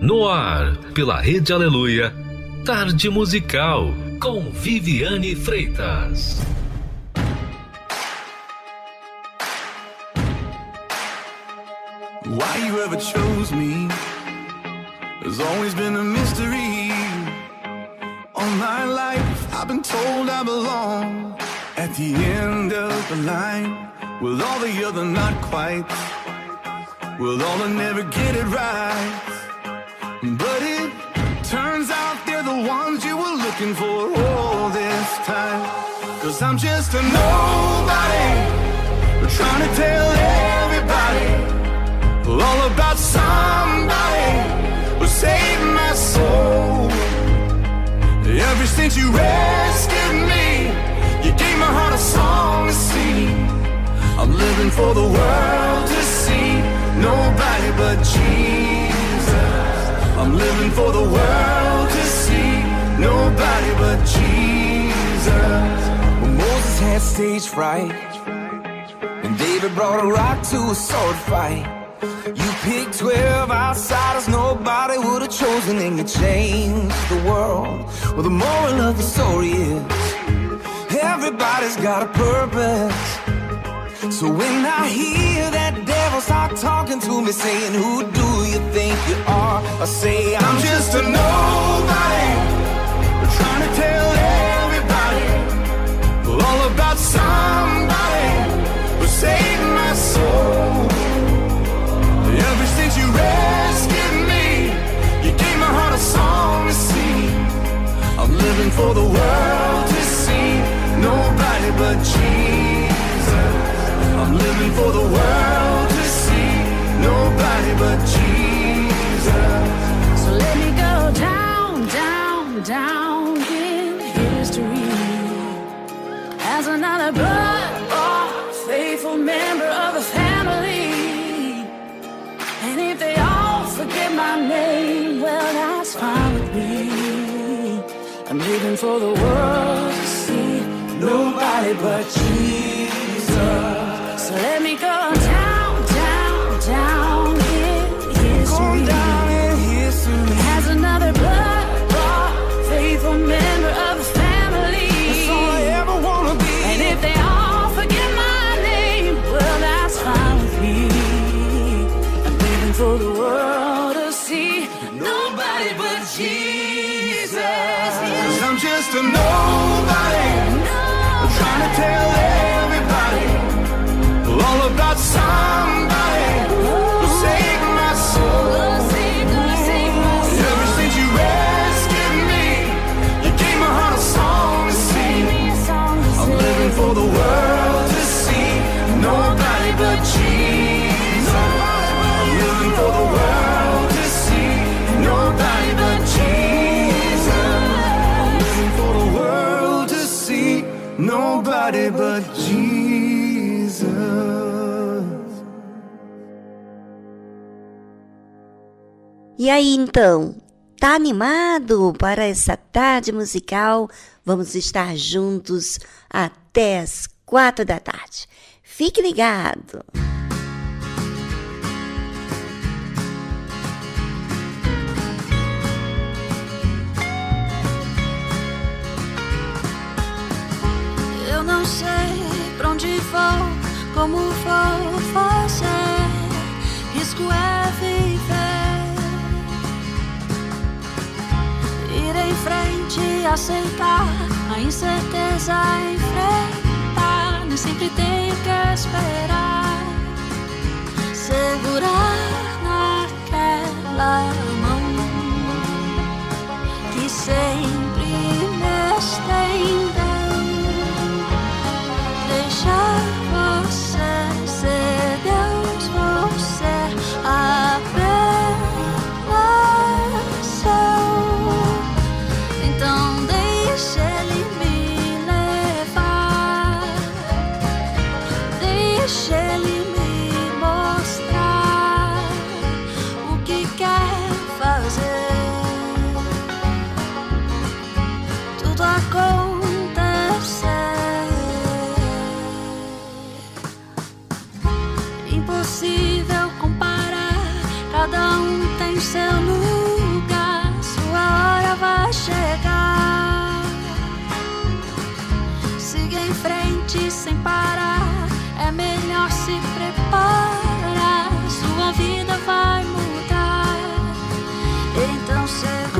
No ar, pela Rede Aleluia, Tarde Musical, com Viviane Freitas. Why you ever chose me has always been a mystery. All my life, I've been told I belong at the end of the line with all the other not quite, with all that never get it right. Looking for all this time. Cause I'm just a nobody, trying to tell everybody all about somebody who saved my soul. Ever since you rescued me, you gave my heart a song to sing. I'm living for the world to see nobody but Jesus. I'm living for the world nobody but Jesus. When Moses had stage fright, and David brought a rock to a sword fight. You picked 12 outsiders nobody would have chosen, and you changed the world. Well, the moral of the story is everybody's got a purpose. So when I hear that devil start talking to me, saying, Who do you think you are? I say, I'm just a nobody. All about somebody who saved my soul. Ever since you rescued me, you gave my heart a song to sing. I'm living for the world to see nobody but Jesus. I'm living for the world to see nobody but Jesus. So let me go down, down, down as another blood-bought, faithful member of the family. And if they all forget my name, well, that's fine with me. I'm living for the world to see nobody but Jesus. Nobody but Jesus. E aí então, tá animado para essa tarde musical? Vamos estar juntos até as quatro da tarde. Fique ligado! Não sei pra onde vou, como vou fazer. Risco é viver. Ir em frente, aceitar a incerteza, enfrentar. Nem sempre tem que esperar. Segurar naquela mão que sempre me estendeu. Deixar vai mudar. Então segure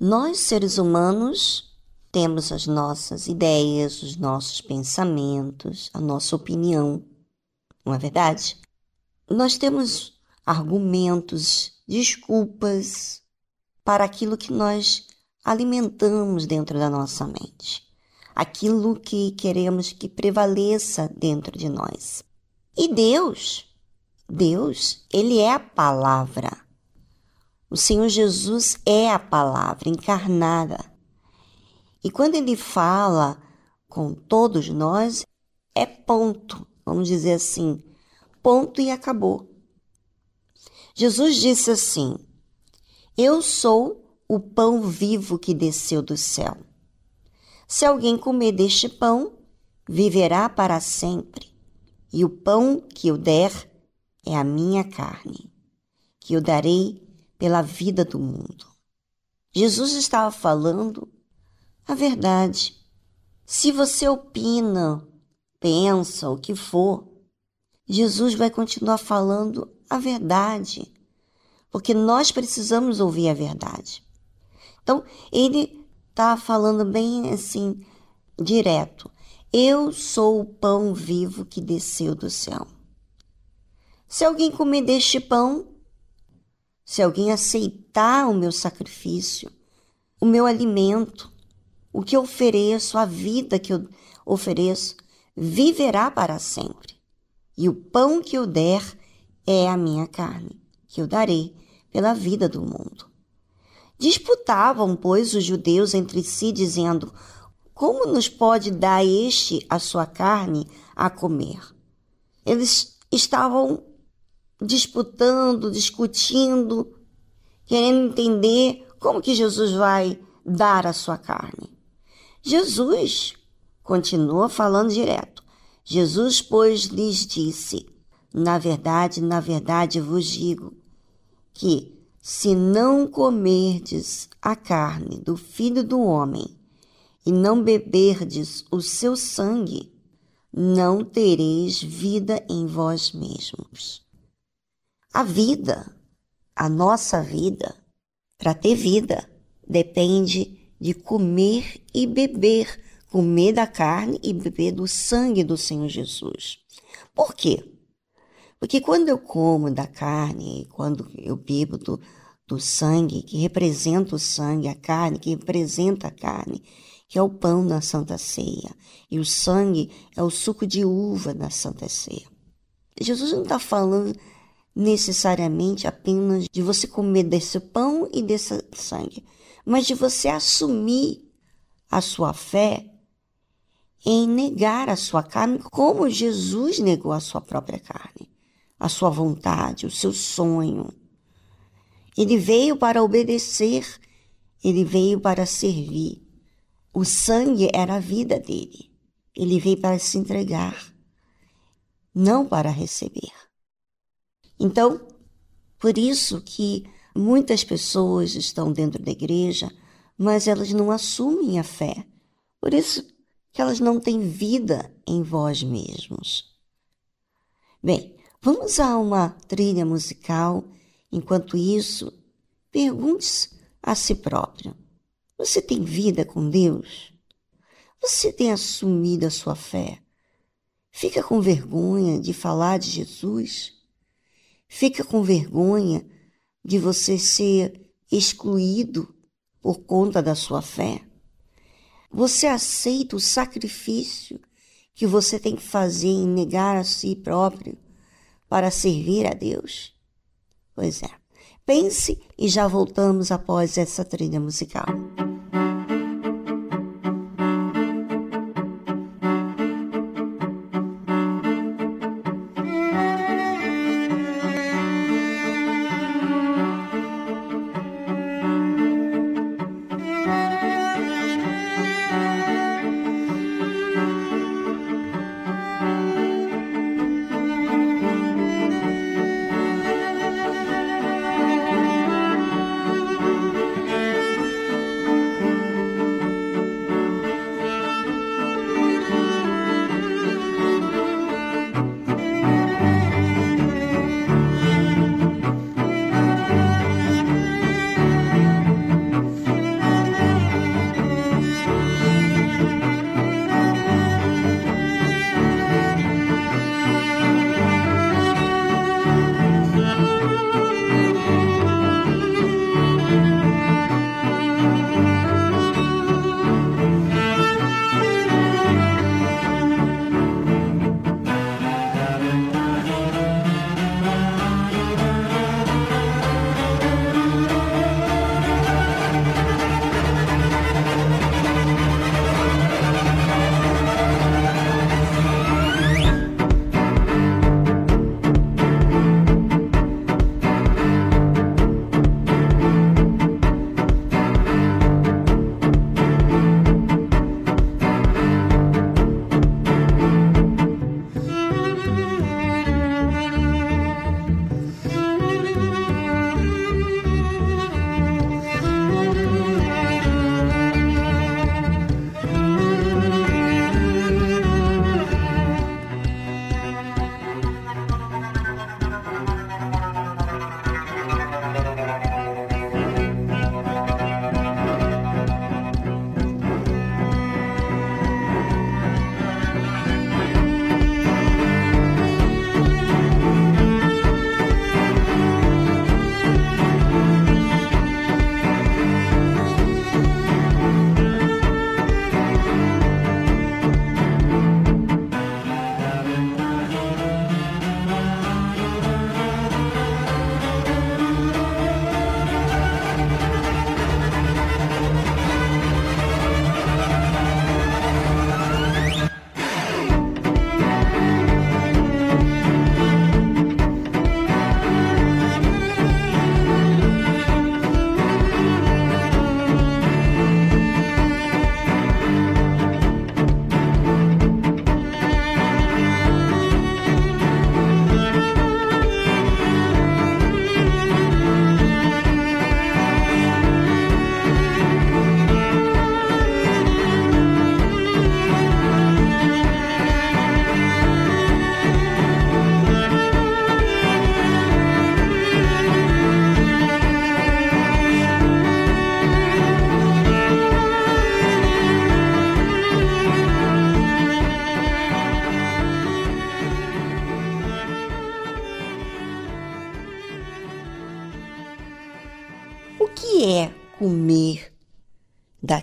Nós, seres humanos, temos as nossas ideias, os nossos pensamentos, a nossa opinião, não é verdade? Nós temos argumentos, desculpas para aquilo que nós alimentamos dentro da nossa mente, aquilo que queremos que prevaleça dentro de nós. E Deus, Deus, Ele é a palavra. O Senhor Jesus é a palavra encarnada. E quando Ele fala com todos nós, é ponto, vamos dizer assim, ponto e acabou. Jesus disse assim: Eu sou o pão vivo que desceu do céu. Se alguém comer deste pão, viverá para sempre e o pão que eu der é a minha carne, que eu darei pela vida do mundo. Jesus estava falando a verdade. Se você opina, pensa, o que for, Jesus vai continuar falando a verdade, porque nós precisamos ouvir a verdade. Então, ele está falando bem assim, direto. Eu sou o pão vivo que desceu do céu. Se alguém comer deste pão, se alguém aceitar o meu sacrifício, o meu alimento, o que eu ofereço, a vida que eu ofereço, viverá para sempre. E o pão que eu der é a minha carne, que eu darei pela vida do mundo. Disputavam, pois, os judeus entre si, dizendo: como nos pode dar este a sua carne a comer? Eles estavam disputando, discutindo, querendo entender como que Jesus vai dar a sua carne. Jesus continua falando direto. Jesus, pois, lhes disse: Na verdade, na verdade vos digo que, se não comerdes a carne do filho do homem e não beberdes o seu sangue, não tereis vida em vós mesmos. A vida, a nossa vida, para ter vida, depende de comer e beber, comer da carne e beber do sangue do Senhor Jesus. Por quê? Porque quando eu como da carne, quando eu bebo do, do sangue, que representa o sangue, a carne, que representa a carne, que é o pão na Santa Ceia, e o sangue é o suco de uva na Santa Ceia. Jesus não está falando necessariamente apenas de você comer desse pão e desse sangue, mas de você assumir a sua fé em negar a sua carne, como Jesus negou a sua própria carne, a sua vontade, o seu sonho. Ele veio para obedecer, ele veio para servir. O sangue era a vida dele. Ele veio para se entregar, não para receber. Então, por isso que muitas pessoas estão dentro da igreja, mas elas não assumem a fé. Por isso que elas não têm vida em vós mesmos. Bem, vamos a uma trilha musical. Enquanto isso, pergunte-se a si próprio você tem vida com Deus? Você tem assumido a sua fé? Fica com vergonha de falar de Jesus? Fica com vergonha de você ser excluído por conta da sua fé? Você aceita o sacrifício que você tem que fazer em negar a si próprio para servir a Deus? Pois é. Pense e já voltamos após essa trilha musical.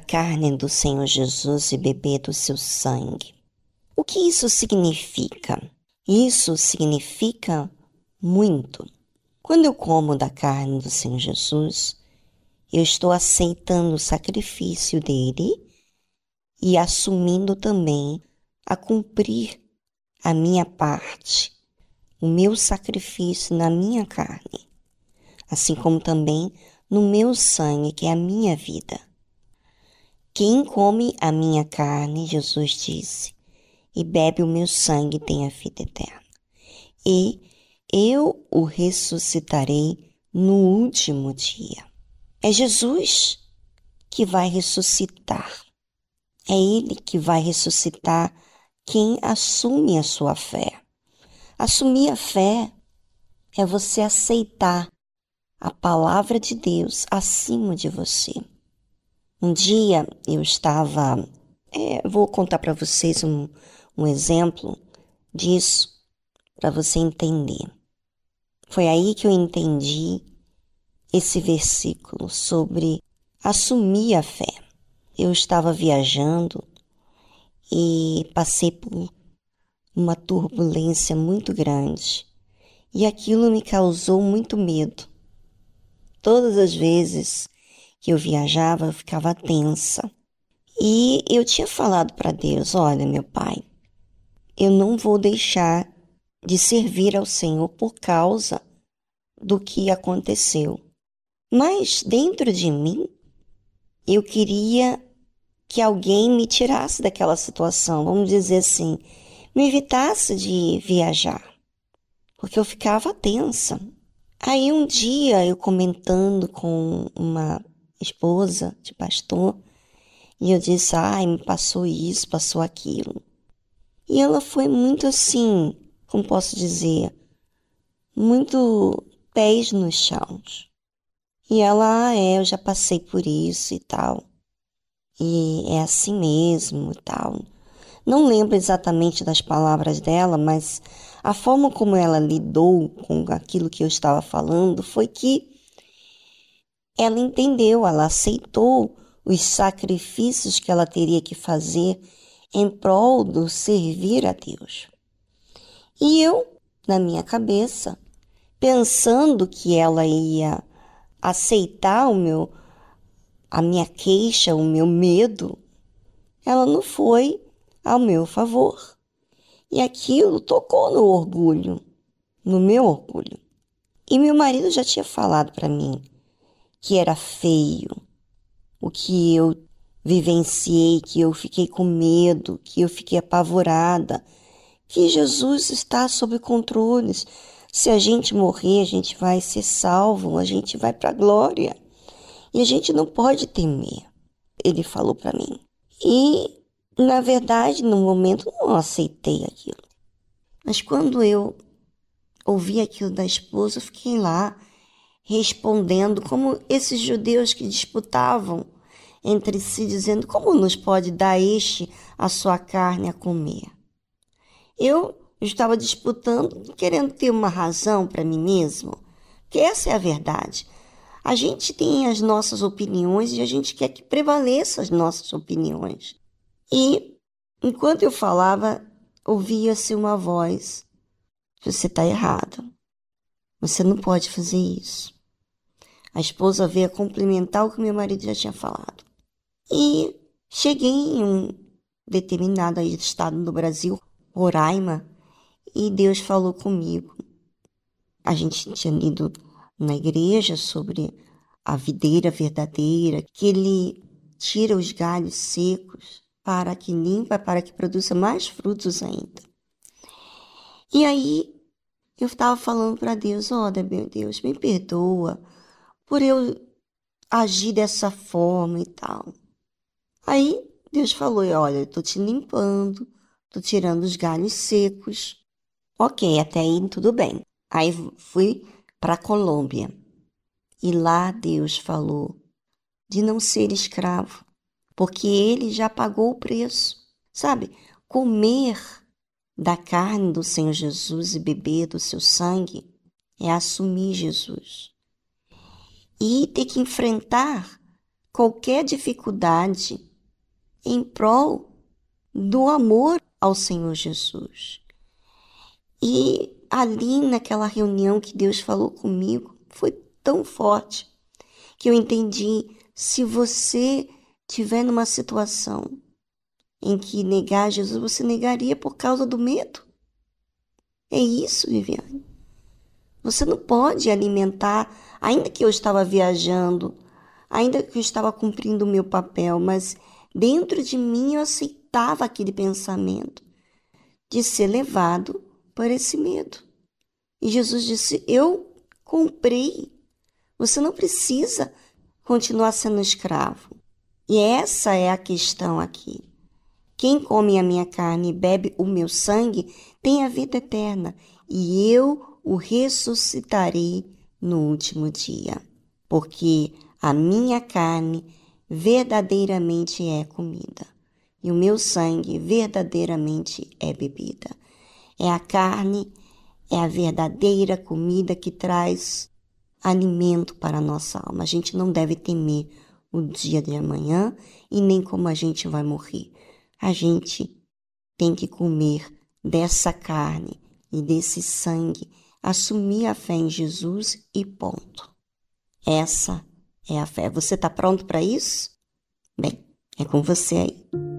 Carne do Senhor Jesus e beber do seu sangue? O que isso significa? Isso significa muito. Quando eu como da carne do Senhor Jesus, eu estou aceitando o sacrifício dele e assumindo também a cumprir a minha parte, o meu sacrifício na minha carne, assim como também no meu sangue, que é a minha vida. Quem come a minha carne, Jesus disse, e bebe o meu sangue tem a vida eterna. E eu o ressuscitarei no último dia. É Jesus que vai ressuscitar. É Ele que vai ressuscitar quem assume a sua fé. Assumir a fé é você aceitar a palavra de Deus acima de você. Um dia eu estava. É, vou contar para vocês um, um exemplo disso para você entender. Foi aí que eu entendi esse versículo sobre assumir a fé. Eu estava viajando e passei por uma turbulência muito grande e aquilo me causou muito medo. Todas as vezes que eu viajava, eu ficava tensa. E eu tinha falado para Deus: Olha, meu Pai, eu não vou deixar de servir ao Senhor por causa do que aconteceu. Mas dentro de mim, eu queria que alguém me tirasse daquela situação, vamos dizer assim, me evitasse de viajar, porque eu ficava tensa. Aí um dia eu comentando com uma esposa de pastor, e eu disse: ai, me passou isso, passou aquilo. E ela foi muito assim, como posso dizer, muito pés nos chãos. E ela, ah, é, eu já passei por isso e tal. E é assim mesmo e tal. Não lembro exatamente das palavras dela, mas a forma como ela lidou com aquilo que eu estava falando foi que ela entendeu, ela aceitou os sacrifícios que ela teria que fazer em prol do servir a Deus. E eu, na minha cabeça, pensando que ela ia aceitar o meu a minha queixa, o meu medo, ela não foi ao meu favor. E aquilo tocou no orgulho, no meu orgulho. E meu marido já tinha falado para mim que era feio, o que eu vivenciei, que eu fiquei com medo, que eu fiquei apavorada, que Jesus está sob controles, se a gente morrer, a gente vai ser salvo, a gente vai para a glória. E a gente não pode temer. Ele falou para mim. E, na verdade, no momento não aceitei aquilo. Mas quando eu ouvi aquilo da esposa, eu fiquei lá respondendo como esses judeus que disputavam entre si, dizendo: Como nos pode dar este a sua carne a comer? Eu estava disputando, querendo ter uma razão para mim mesmo, que essa é a verdade. A gente tem as nossas opiniões e a gente quer que prevaleça as nossas opiniões. E enquanto eu falava, ouvia-se uma voz: Você está errado. Você não pode fazer isso. A esposa veio complementar o que meu marido já tinha falado. E cheguei em um determinado estado do Brasil, Roraima, e Deus falou comigo. A gente tinha lido na igreja sobre a videira verdadeira, que ele tira os galhos secos para que limpa, para que produza mais frutos ainda. E aí eu estava falando para Deus, olha, meu Deus, me perdoa por eu agir dessa forma e tal. Aí Deus falou, olha, eu estou te limpando, estou tirando os galhos secos, Ok, até aí tudo bem. Aí fui para Colômbia e lá Deus falou de não ser escravo, porque ele já pagou o preço. Sabe, comer da carne do Senhor Jesus e beber do seu sangue é assumir Jesus. E ter que enfrentar qualquer dificuldade em prol do amor ao Senhor Jesus. E ali naquela reunião que Deus falou comigo, foi tão forte que eu entendi se você tiver numa situação em que negar Jesus, você negaria por causa do medo. É isso, Viviane. Você não pode alimentar, ainda que eu estava viajando, ainda que eu estava cumprindo o meu papel, mas dentro de mim eu aceitava aquele pensamento de ser levado por esse medo. E Jesus disse: Eu comprei. Você não precisa continuar sendo escravo. E essa é a questão aqui. Quem come a minha carne e bebe o meu sangue tem a vida eterna, e eu o ressuscitarei no último dia. Porque a minha carne verdadeiramente é comida, e o meu sangue verdadeiramente é bebida. É a carne, é a verdadeira comida que traz alimento para a nossa alma. A gente não deve temer o dia de amanhã e nem como a gente vai morrer. A gente tem que comer dessa carne e desse sangue, assumir a fé em Jesus e ponto. Essa é a fé. Você está pronto para isso? Bem, é com você aí.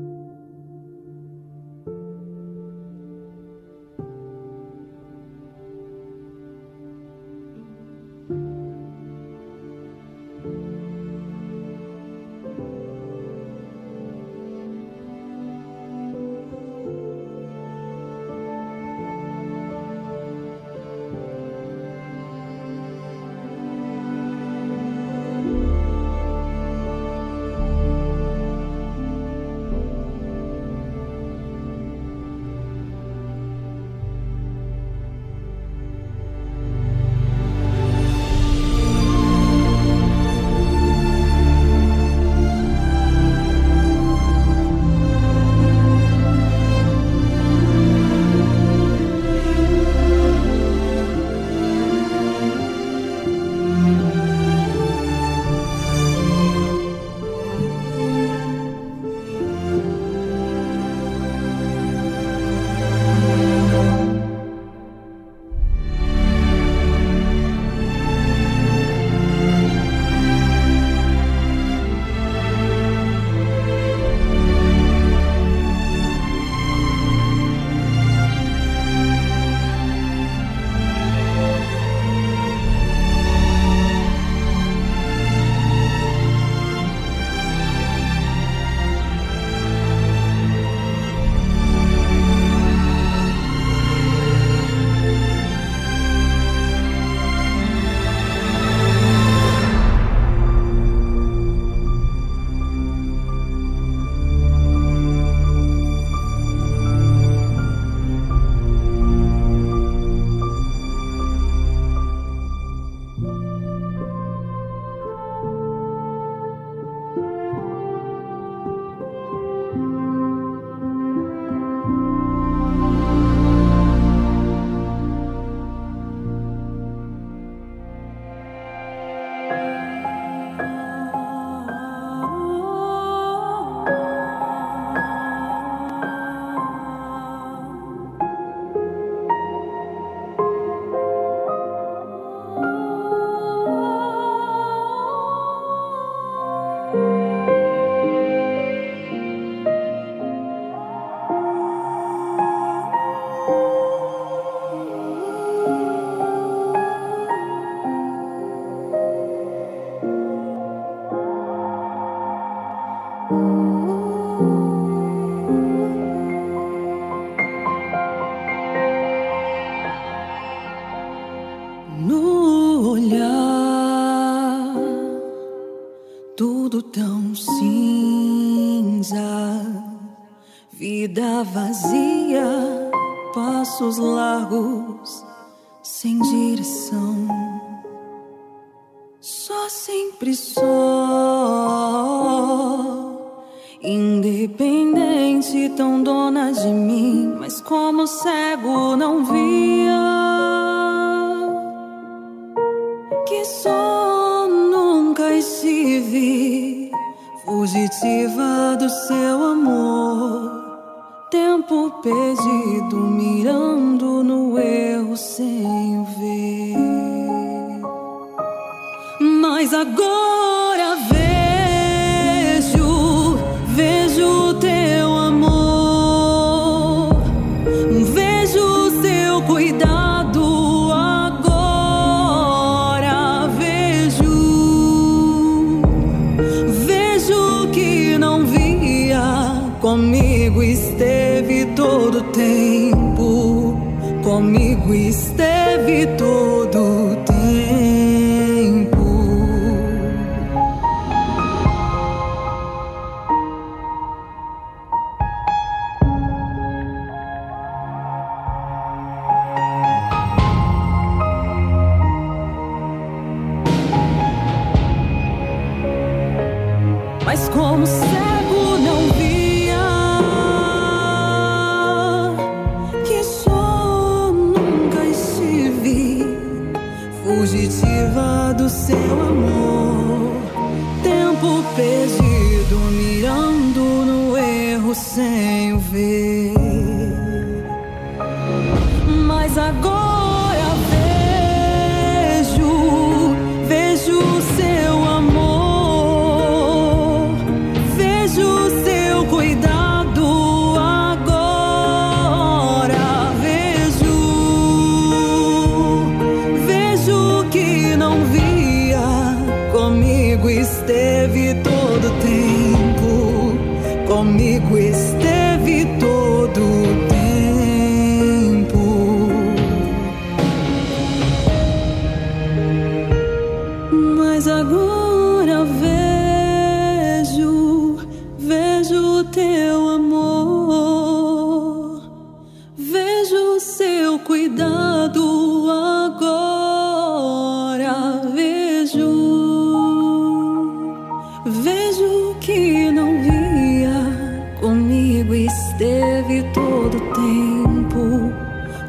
comigo esteve todo o tempo.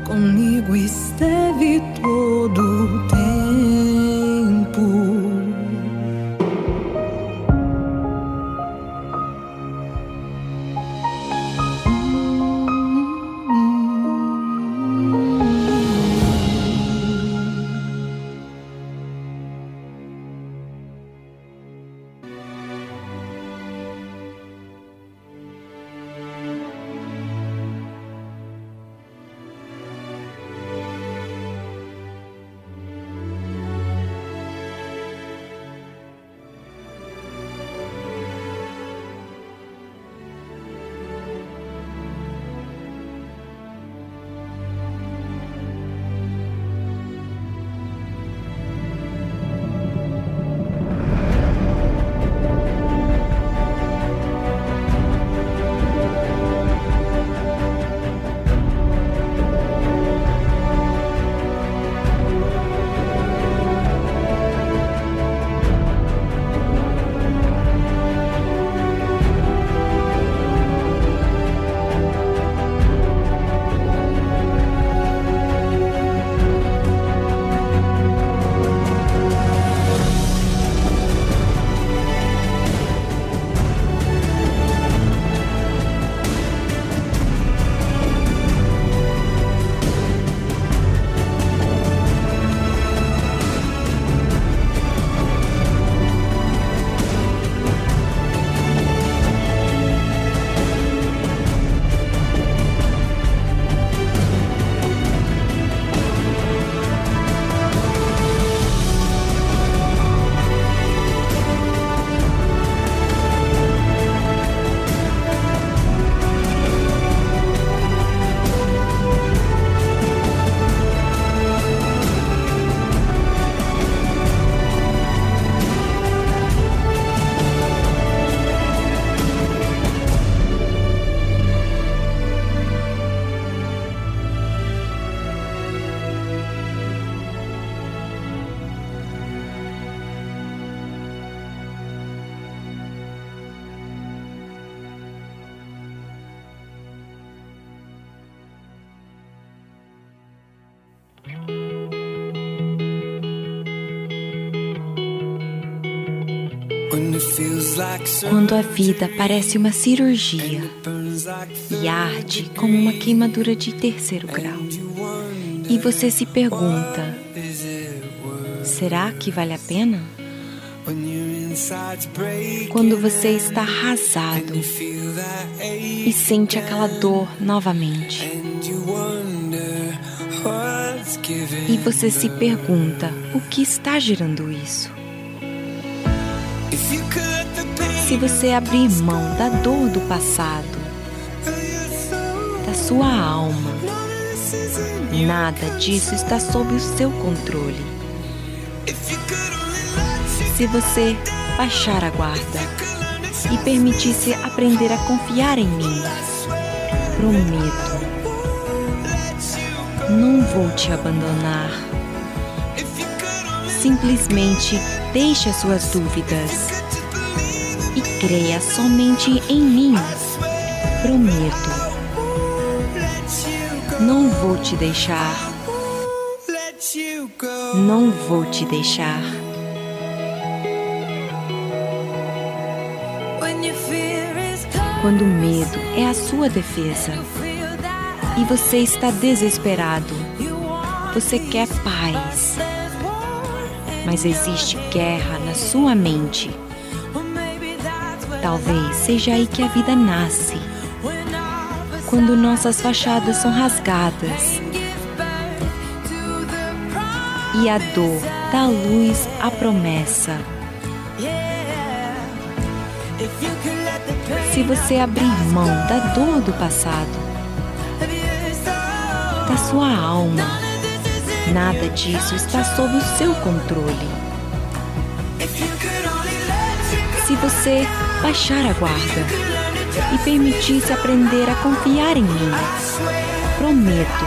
Comigo esteve todo tempo. Quando a vida parece uma cirurgia e arde como uma queimadura de terceiro grau, e você se pergunta: será que vale a pena? Quando você está arrasado e sente aquela dor novamente. E você se pergunta: o que está gerando isso? Se você abrir mão da dor do passado, da sua alma, nada disso está sob o seu controle. Se você baixar a guarda e permitir-se aprender a confiar em mim, prometo, não vou te abandonar. Simplesmente deixe as suas dúvidas e creia somente em mim. Prometo. Não vou te deixar. Não vou te deixar. Quando o medo é a sua defesa e você está desesperado, você quer paz, mas existe guerra na sua mente. Talvez seja aí que a vida nasce. Quando nossas fachadas são rasgadas e a dor dá luz à promessa. Se você abrir mão da dor do passado, da sua alma, nada disso está sob o seu controle. Se você baixar a guarda e permitir-se aprender a confiar em mim. Prometo,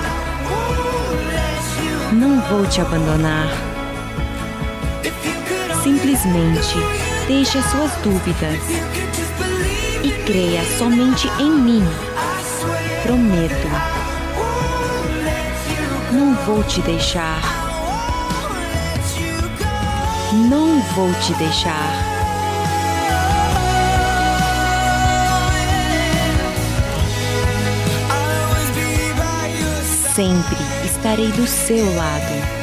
não vou te abandonar. Simplesmente deixe as suas dúvidas e creia somente em mim. Prometo, não vou te deixar. Não vou te deixar. Sempre estarei do seu lado.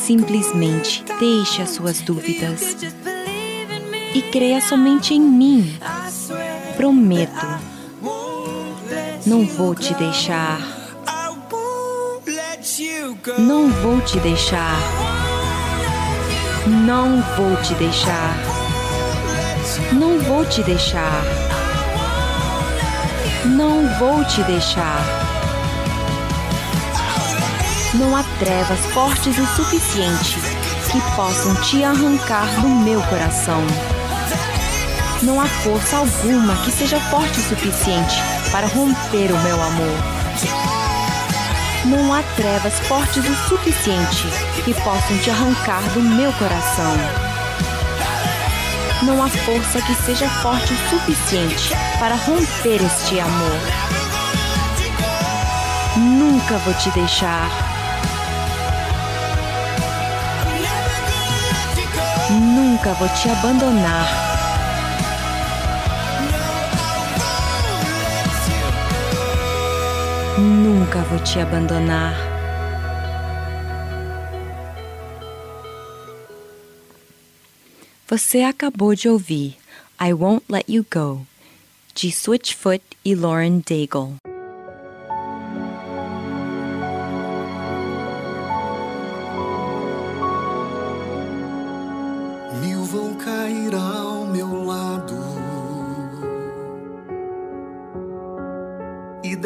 Simplesmente deixe as suas dúvidas e creia somente em mim. Prometo, não vou te deixar. Não vou te deixar. Não vou te deixar. Não vou te deixar. Não vou te deixar. Não há trevas fortes o suficiente que possam te arrancar do meu coração. Não há força alguma que seja forte o suficiente para romper o meu amor. Não há trevas fortes o suficiente que possam te arrancar do meu coração. Não há força que seja forte o suficiente para romper este amor. Nunca vou te deixar. Nunca vou te abandonar. Nunca vou te abandonar. Você acabou de ouvir I Won't Let You Go, de Switchfoot e Lauren Daigle.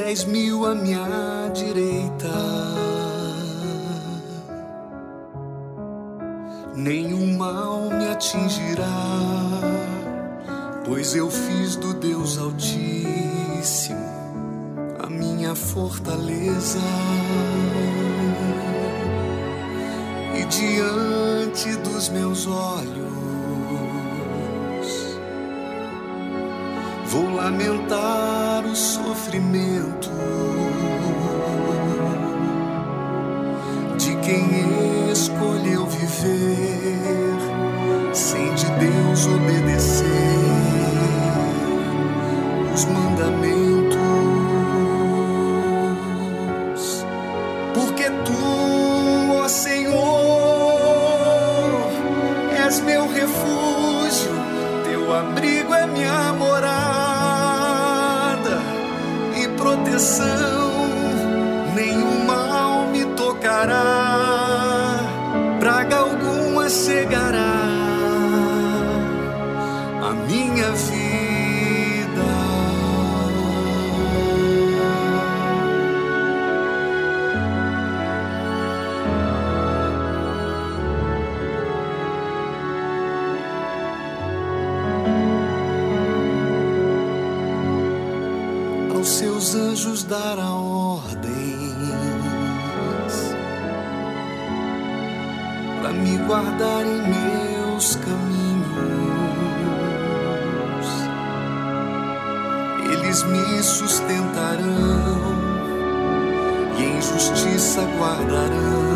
Dez mil à minha direita. Nenhum mal me atingirá, pois eu fiz do Deus Altíssimo a minha fortaleza. E diante dos meus olhos vou lamentar o sofrimento de quem escolheu viver sem de Deus obedecer os mandamentos me sustentarão e em justiça guardarão.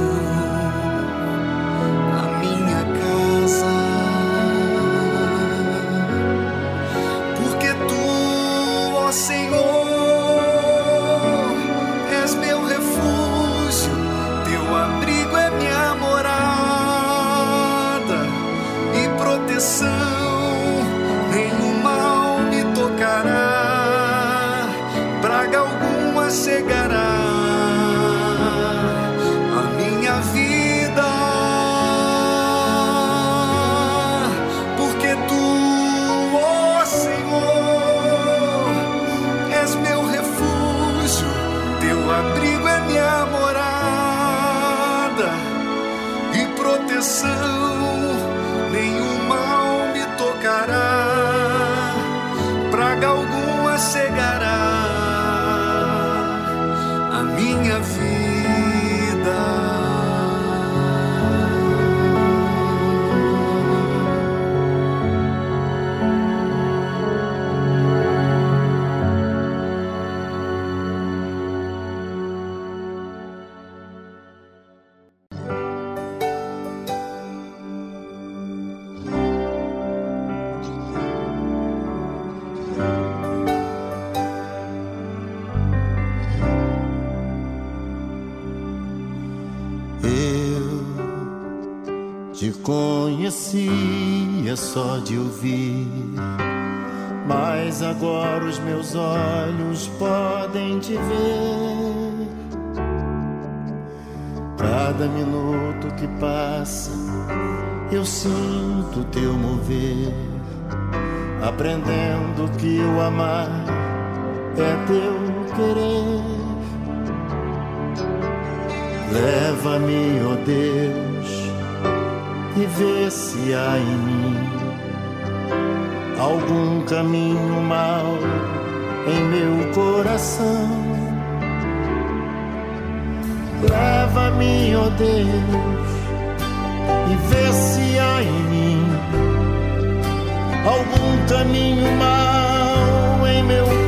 vê se há em mim algum caminho mal em meu coração. Leva-me, ó oh Deus, e vê se há em mim algum caminho mal em meu coração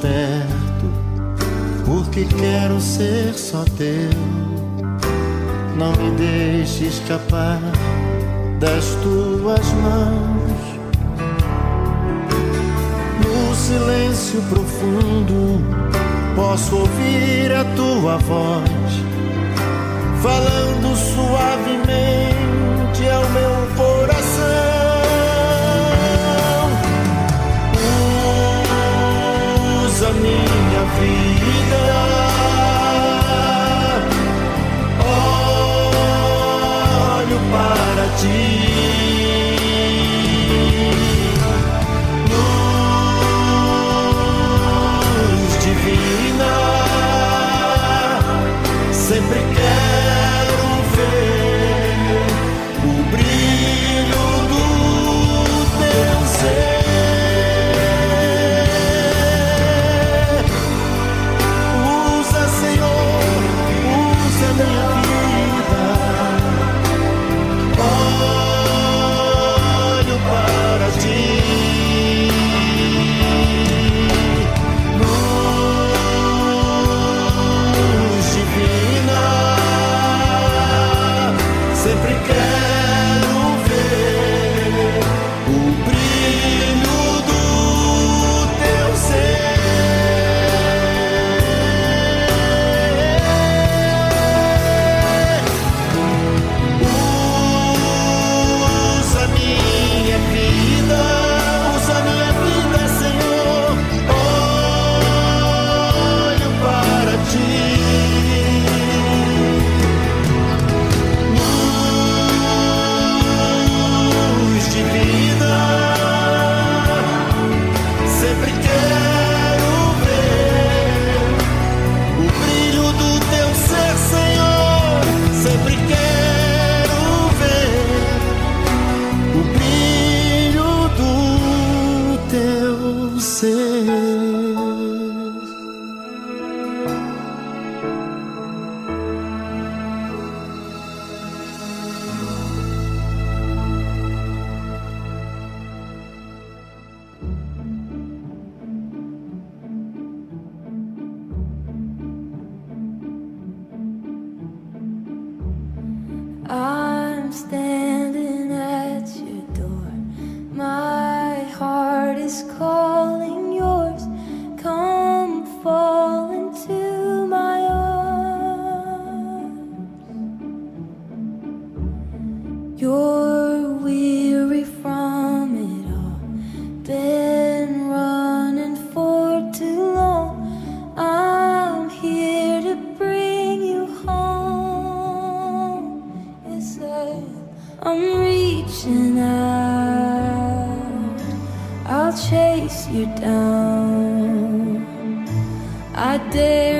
perto, porque quero ser só teu. Não me deixe escapar das tuas mãos. No silêncio profundo, posso ouvir a tua voz, falando suavemente ao meu you down. I dare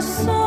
So.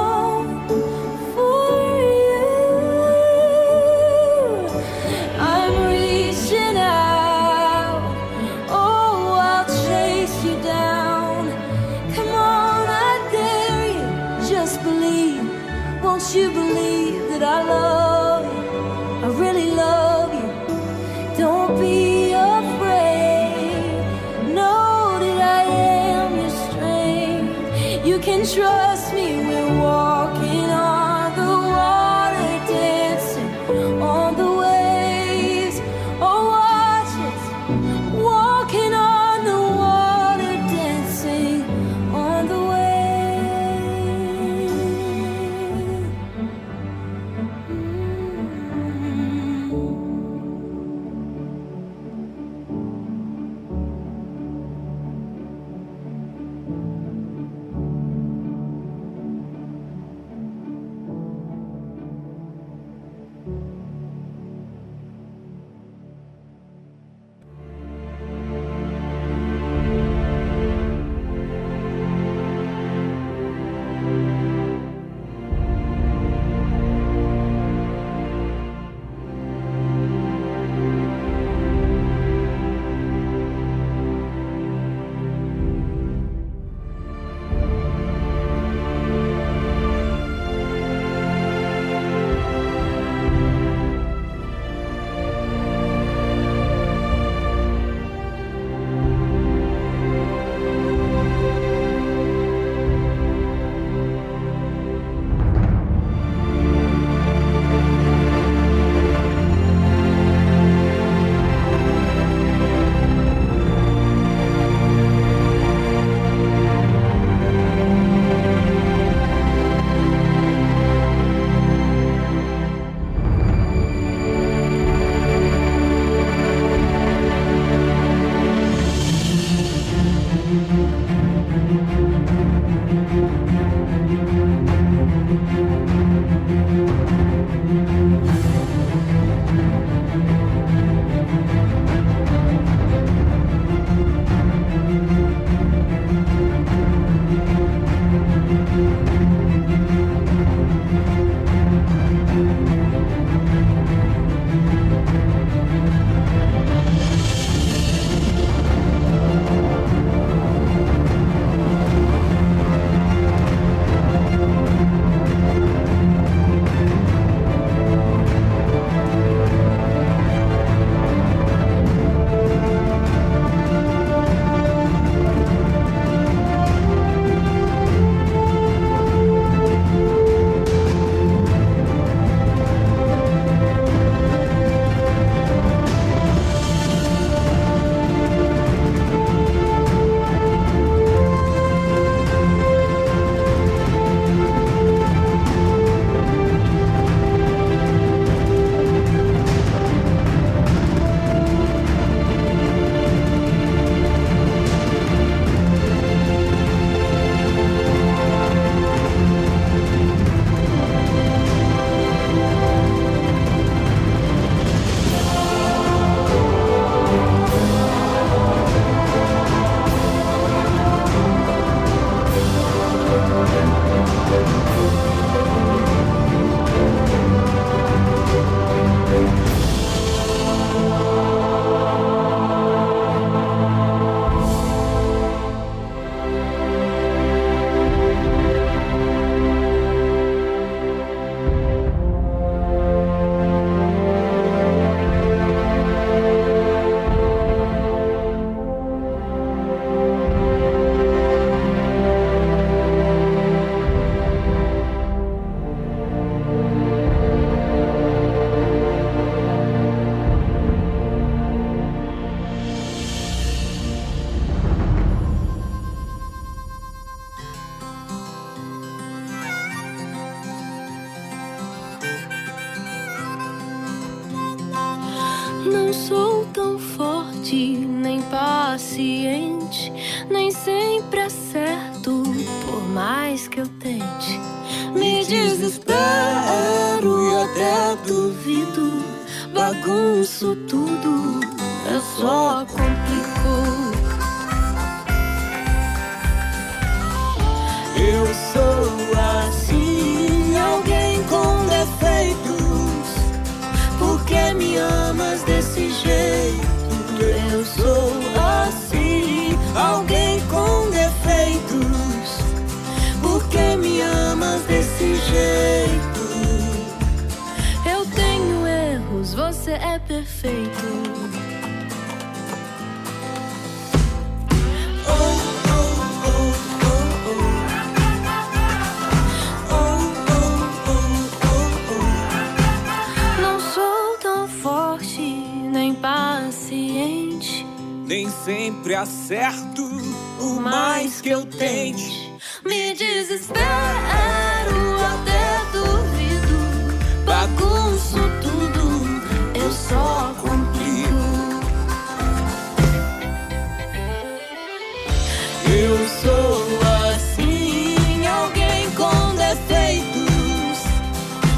Eu sou assim, alguém com defeitos.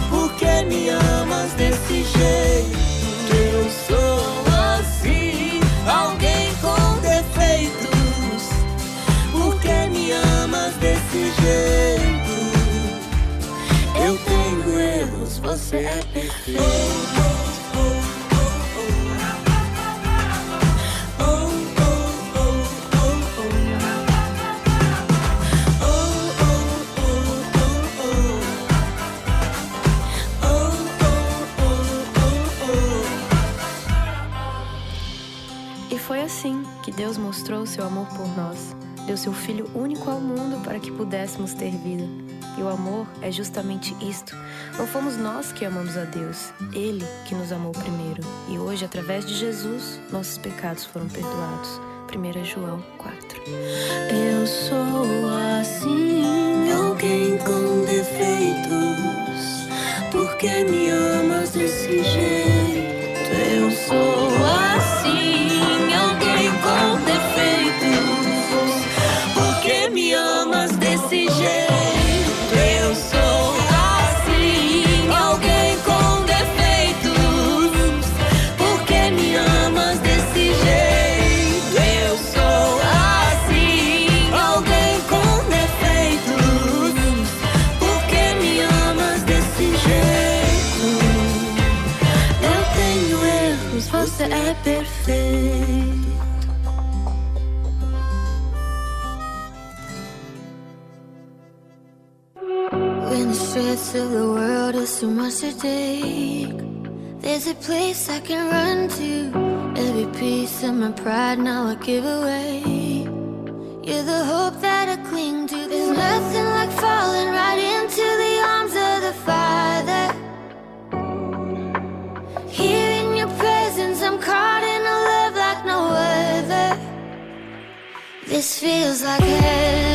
Por que me amas desse jeito? Eu sou assim, alguém com defeitos. Por que me amas desse jeito? Eu tenho erros, você é perfeito. Deus mostrou seu amor por nós. Deu seu Filho único ao mundo para que pudéssemos ter vida. E o amor é justamente isto. Não fomos nós que amamos a Deus, Ele que nos amou primeiro. E hoje, através de Jesus, nossos pecados foram perdoados. 1 João 4. Eu sou assim, alguém com defeitos. Por que me amas desse jeito? Eu sou too much to take, there's a place I can run to. Every piece of my pride now I give away. You're the hope that I cling to. There's nothing like falling right into the arms of the Father. Here in your presence, I'm caught in a love like no other. This feels like heaven.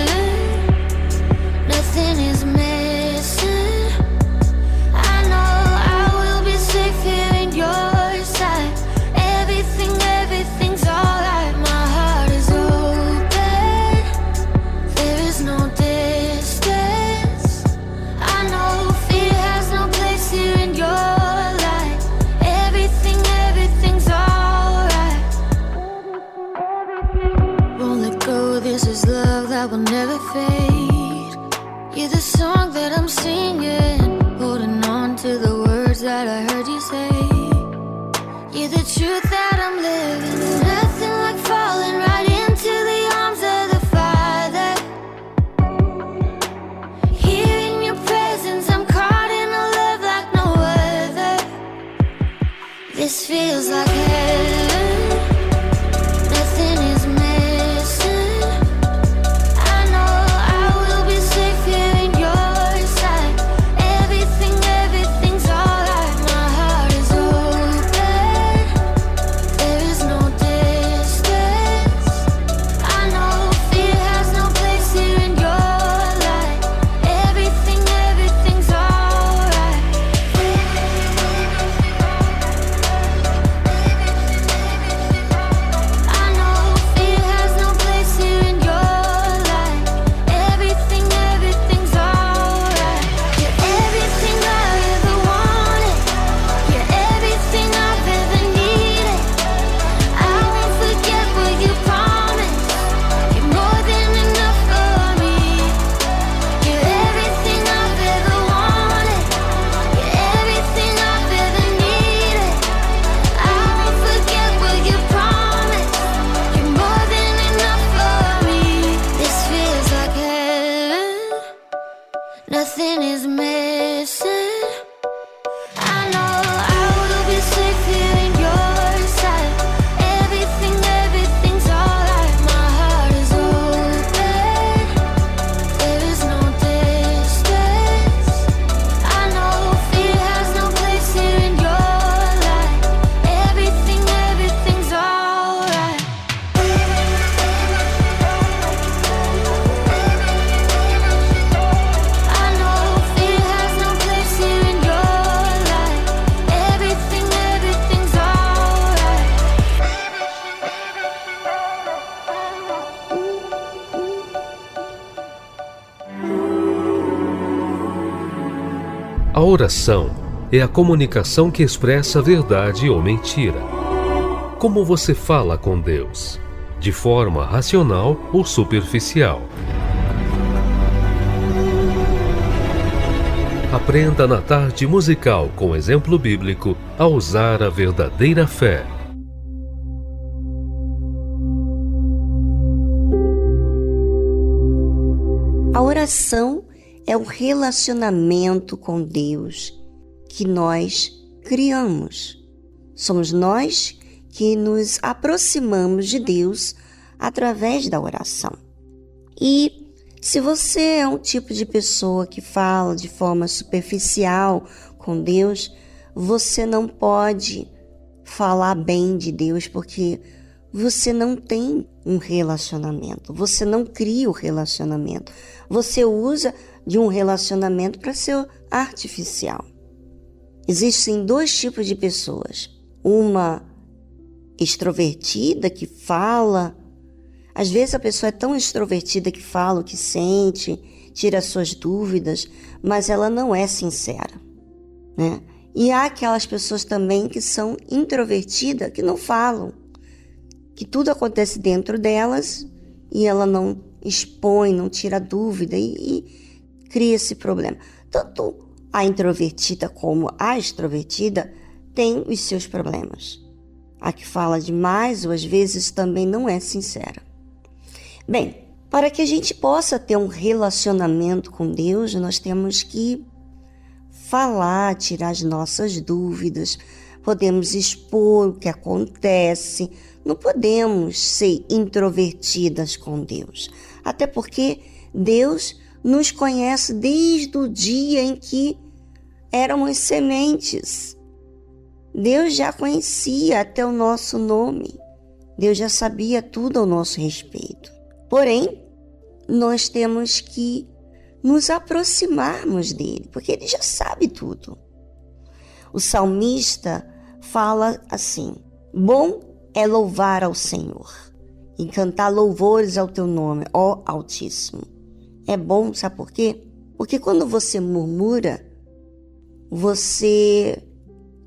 É a comunicação que expressa verdade ou mentira. Como você fala com Deus? De forma racional ou superficial? Aprenda na tarde musical com exemplo bíblico a usar a verdadeira fé. A oração é o relacionamento com Deus que nós criamos. Somos nós que nos aproximamos de Deus através da oração. E se você é um tipo de pessoa que fala de forma superficial com Deus, você não pode falar bem de Deus porque você não tem um relacionamento, você não cria o relacionamento, você usa de um relacionamento para ser artificial. Existem dois tipos de pessoas: uma extrovertida que fala às vezes a pessoa é tão extrovertida que fala o que sente, tira suas dúvidas, mas ela não é sincera, né? E há aquelas pessoas também que são introvertidas, que não falam, que tudo acontece dentro delas e ela não expõe, não tira dúvida e, e cria esse problema. Tanto a introvertida como a extrovertida têm os seus problemas. A que fala demais ou às vezes também não é sincera. Bem, para que a gente possa ter um relacionamento com Deus, nós temos que falar, tirar as nossas dúvidas, podemos expor o que acontece, não podemos ser introvertidas com Deus. Até porque Deus nos conhece desde o dia em que éramos sementes. Deus já conhecia até o nosso nome. Deus já sabia tudo ao nosso respeito. Porém, nós temos que nos aproximarmos dele, porque ele já sabe tudo. O salmista fala assim: Bom é louvar ao Senhor e cantar louvores ao teu nome, ó Altíssimo. É bom, sabe por quê? Porque quando você murmura, você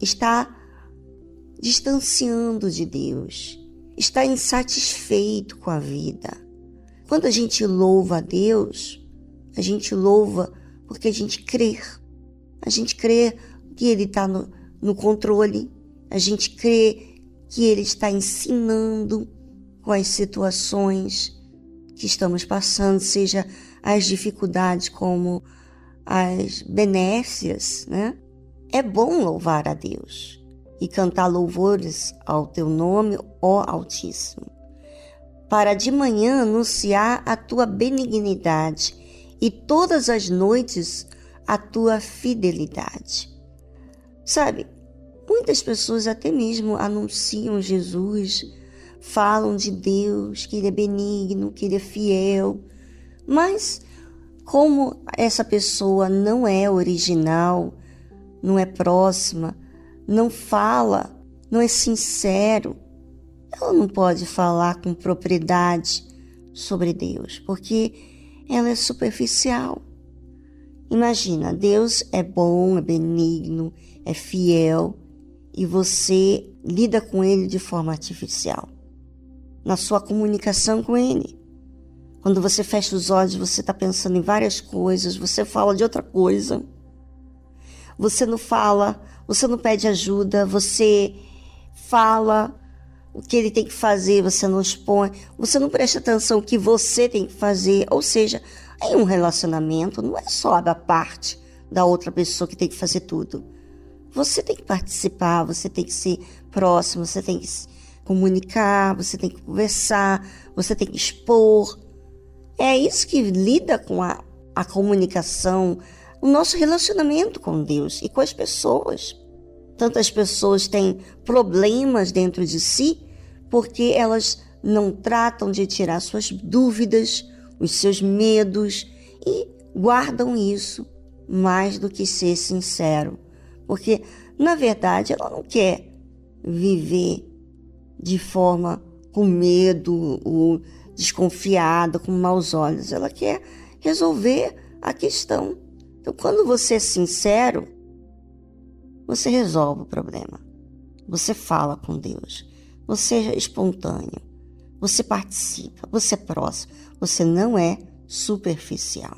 está distanciando de Deus, está insatisfeito com a vida. Quando a gente louva a Deus, a gente louva porque a gente crê. A gente crê que Ele está no, no controle, a gente crê que Ele está ensinando com as situações que estamos passando, seja as dificuldades como as benécias, né? É bom louvar a Deus e cantar louvores ao teu nome, ó Altíssimo para de manhã anunciar a tua benignidade e todas as noites a tua fidelidade. Sabe, muitas pessoas até mesmo anunciam Jesus, falam de Deus, que Ele é benigno, que Ele é fiel, mas como essa pessoa não é original, não é próxima, não fala, não é sincero, ela não pode falar com propriedade sobre Deus, porque ela é superficial. Imagina, Deus é bom, é benigno, é fiel e você lida com ele de forma artificial. Na sua comunicação com ele. Quando você fecha os olhos, você está pensando em várias coisas, você fala de outra coisa. Você não fala, você não pede ajuda, você fala o que ele tem que fazer, você não expõe, você não presta atenção o que você tem que fazer. Ou seja, em um relacionamento não é só da parte da outra pessoa que tem que fazer tudo. Você tem que participar, você tem que ser próximo, você tem que comunicar, você tem que conversar, você tem que expor. É isso que lida com a, a comunicação, o nosso relacionamento com Deus e com as pessoas. Tantas pessoas têm problemas dentro de si porque elas não tratam de tirar suas dúvidas, os seus medos e guardam isso mais do que ser sincero. Porque, na verdade, ela não quer viver de forma com medo ou desconfiada, com maus olhos. Ela quer resolver a questão. Então, quando você é sincero, você resolve o problema. Você fala com Deus. Você é espontâneo. Você participa. Você é próximo. Você não é superficial.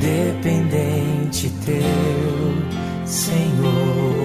dependente teu, Senhor.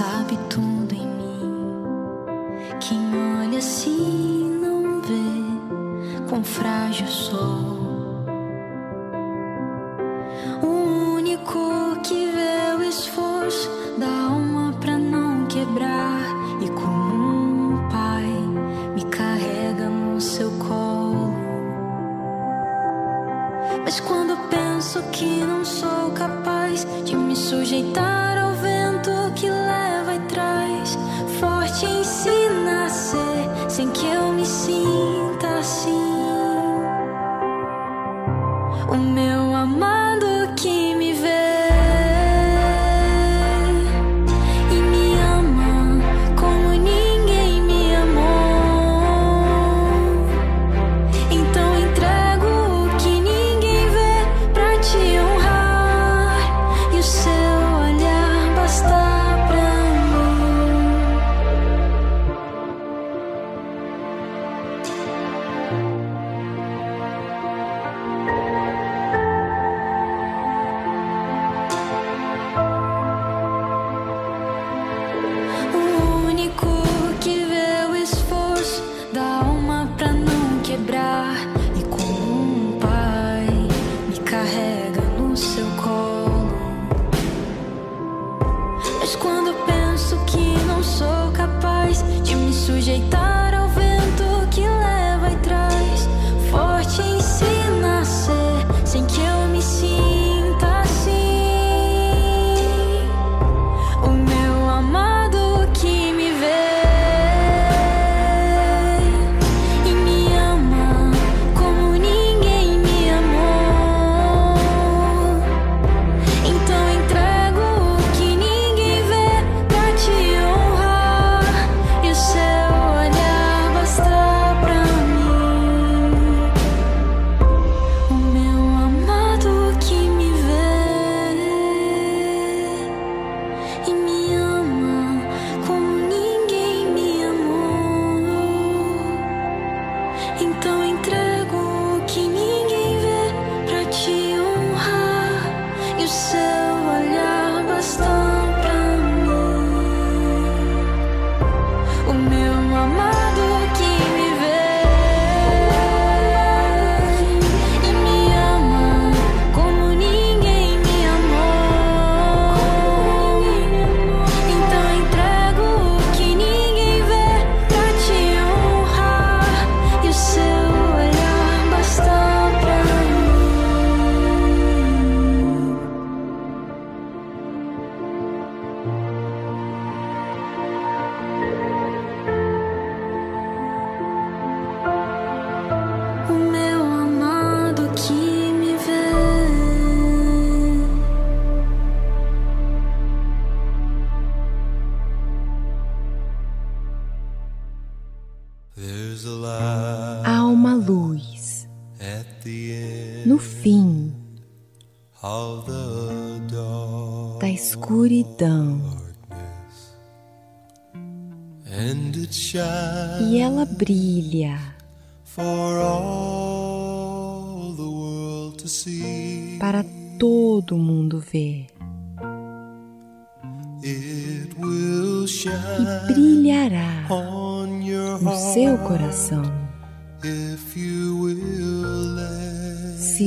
sabe tudo.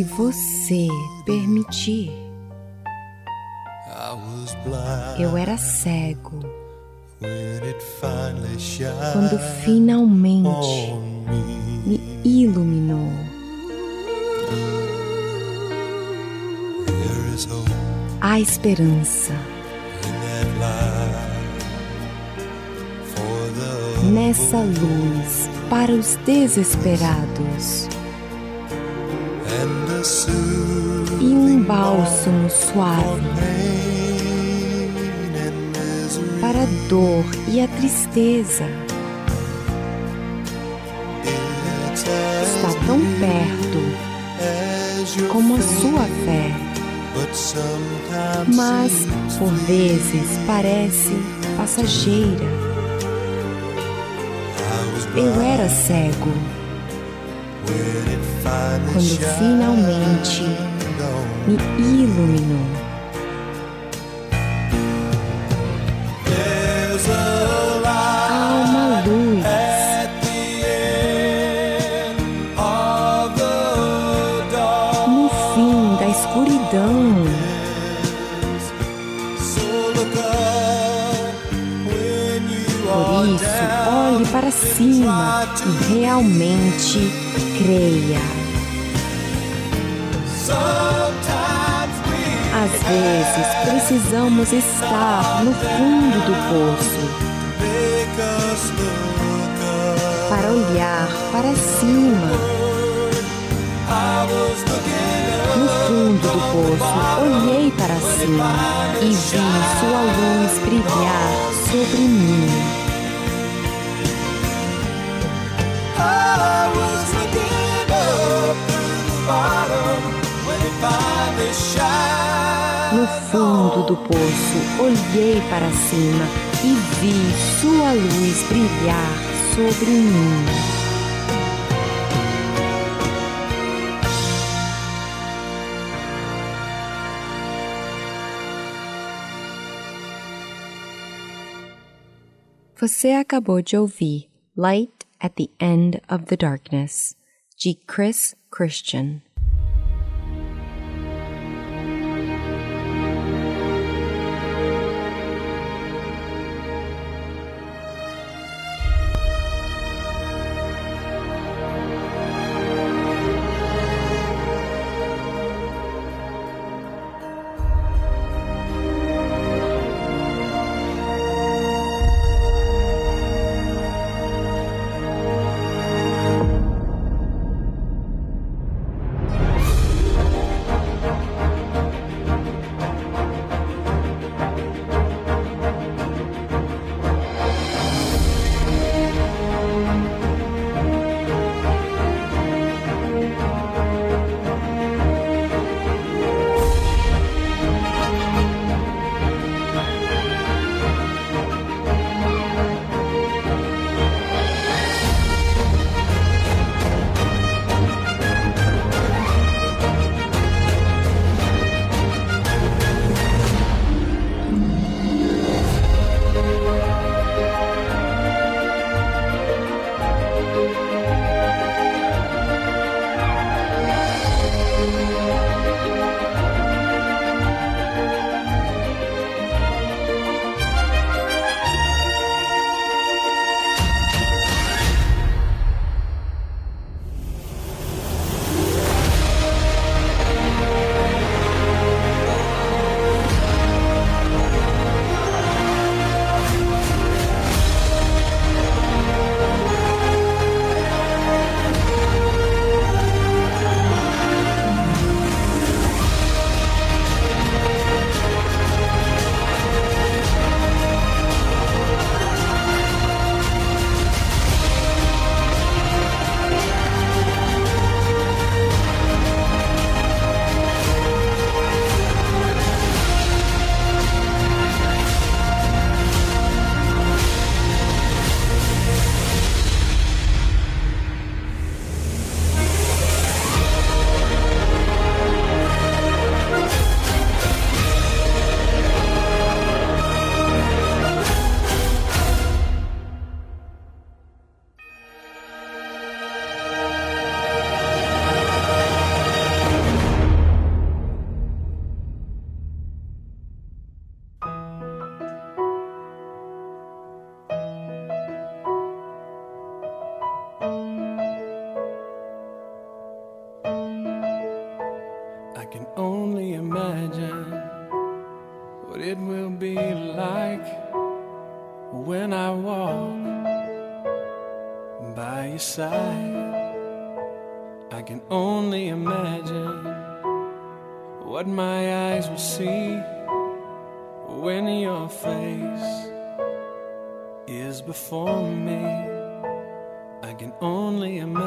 Você permitir. Eu era cego quando finalmente me iluminou. Há esperança nessa luz para os desesperados e um bálsamo suave para a dor e a tristeza. Está tão perto como a sua fé, mas por vezes parece passageira. Eu era cego. Quando finalmente me iluminou. Realmente creia. Às vezes precisamos estar no fundo do poço para olhar para cima. No fundo do poço, olhei para cima e vi sua luz brilhar sobre mim. No fundo do poço, olhei para cima e vi sua luz brilhar sobre mim. Você acabou de ouvir Light at the End of the Darkness, de Chris Christian. Can only imagine what my eyes will see when your face is before me. I can only imagine.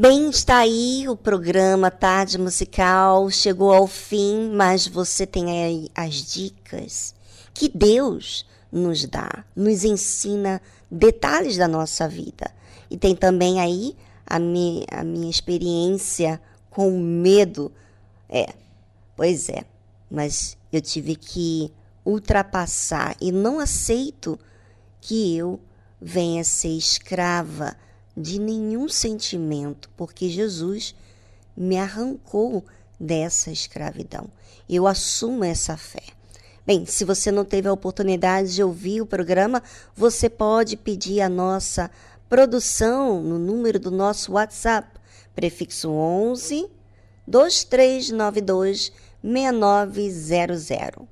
Bem, está aí o programa Tarde Musical. Chegou ao fim, mas você tem aí as dicas que Deus nos dá, nos ensina detalhes da nossa vida. E tem também aí a, mi, a minha experiência com medo. É, pois é, mas eu tive que ultrapassar e não aceito que eu venha ser escrava de nenhum sentimento, porque Jesus me arrancou dessa escravidão. Eu assumo essa fé. Bem, se você não teve a oportunidade de ouvir o programa, você pode pedir a nossa produção no número do nosso WhatsApp, prefixo 11 2392 6900.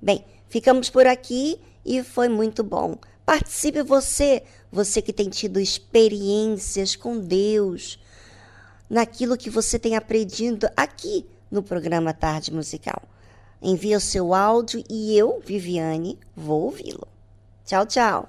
Bem, ficamos por aqui e foi muito bom. Participe você, você que tem tido experiências com Deus, naquilo que você tem aprendido aqui no programa Tarde Musical. Envie o seu áudio e eu, Viviane, vou ouvi-lo. Tchau, tchau.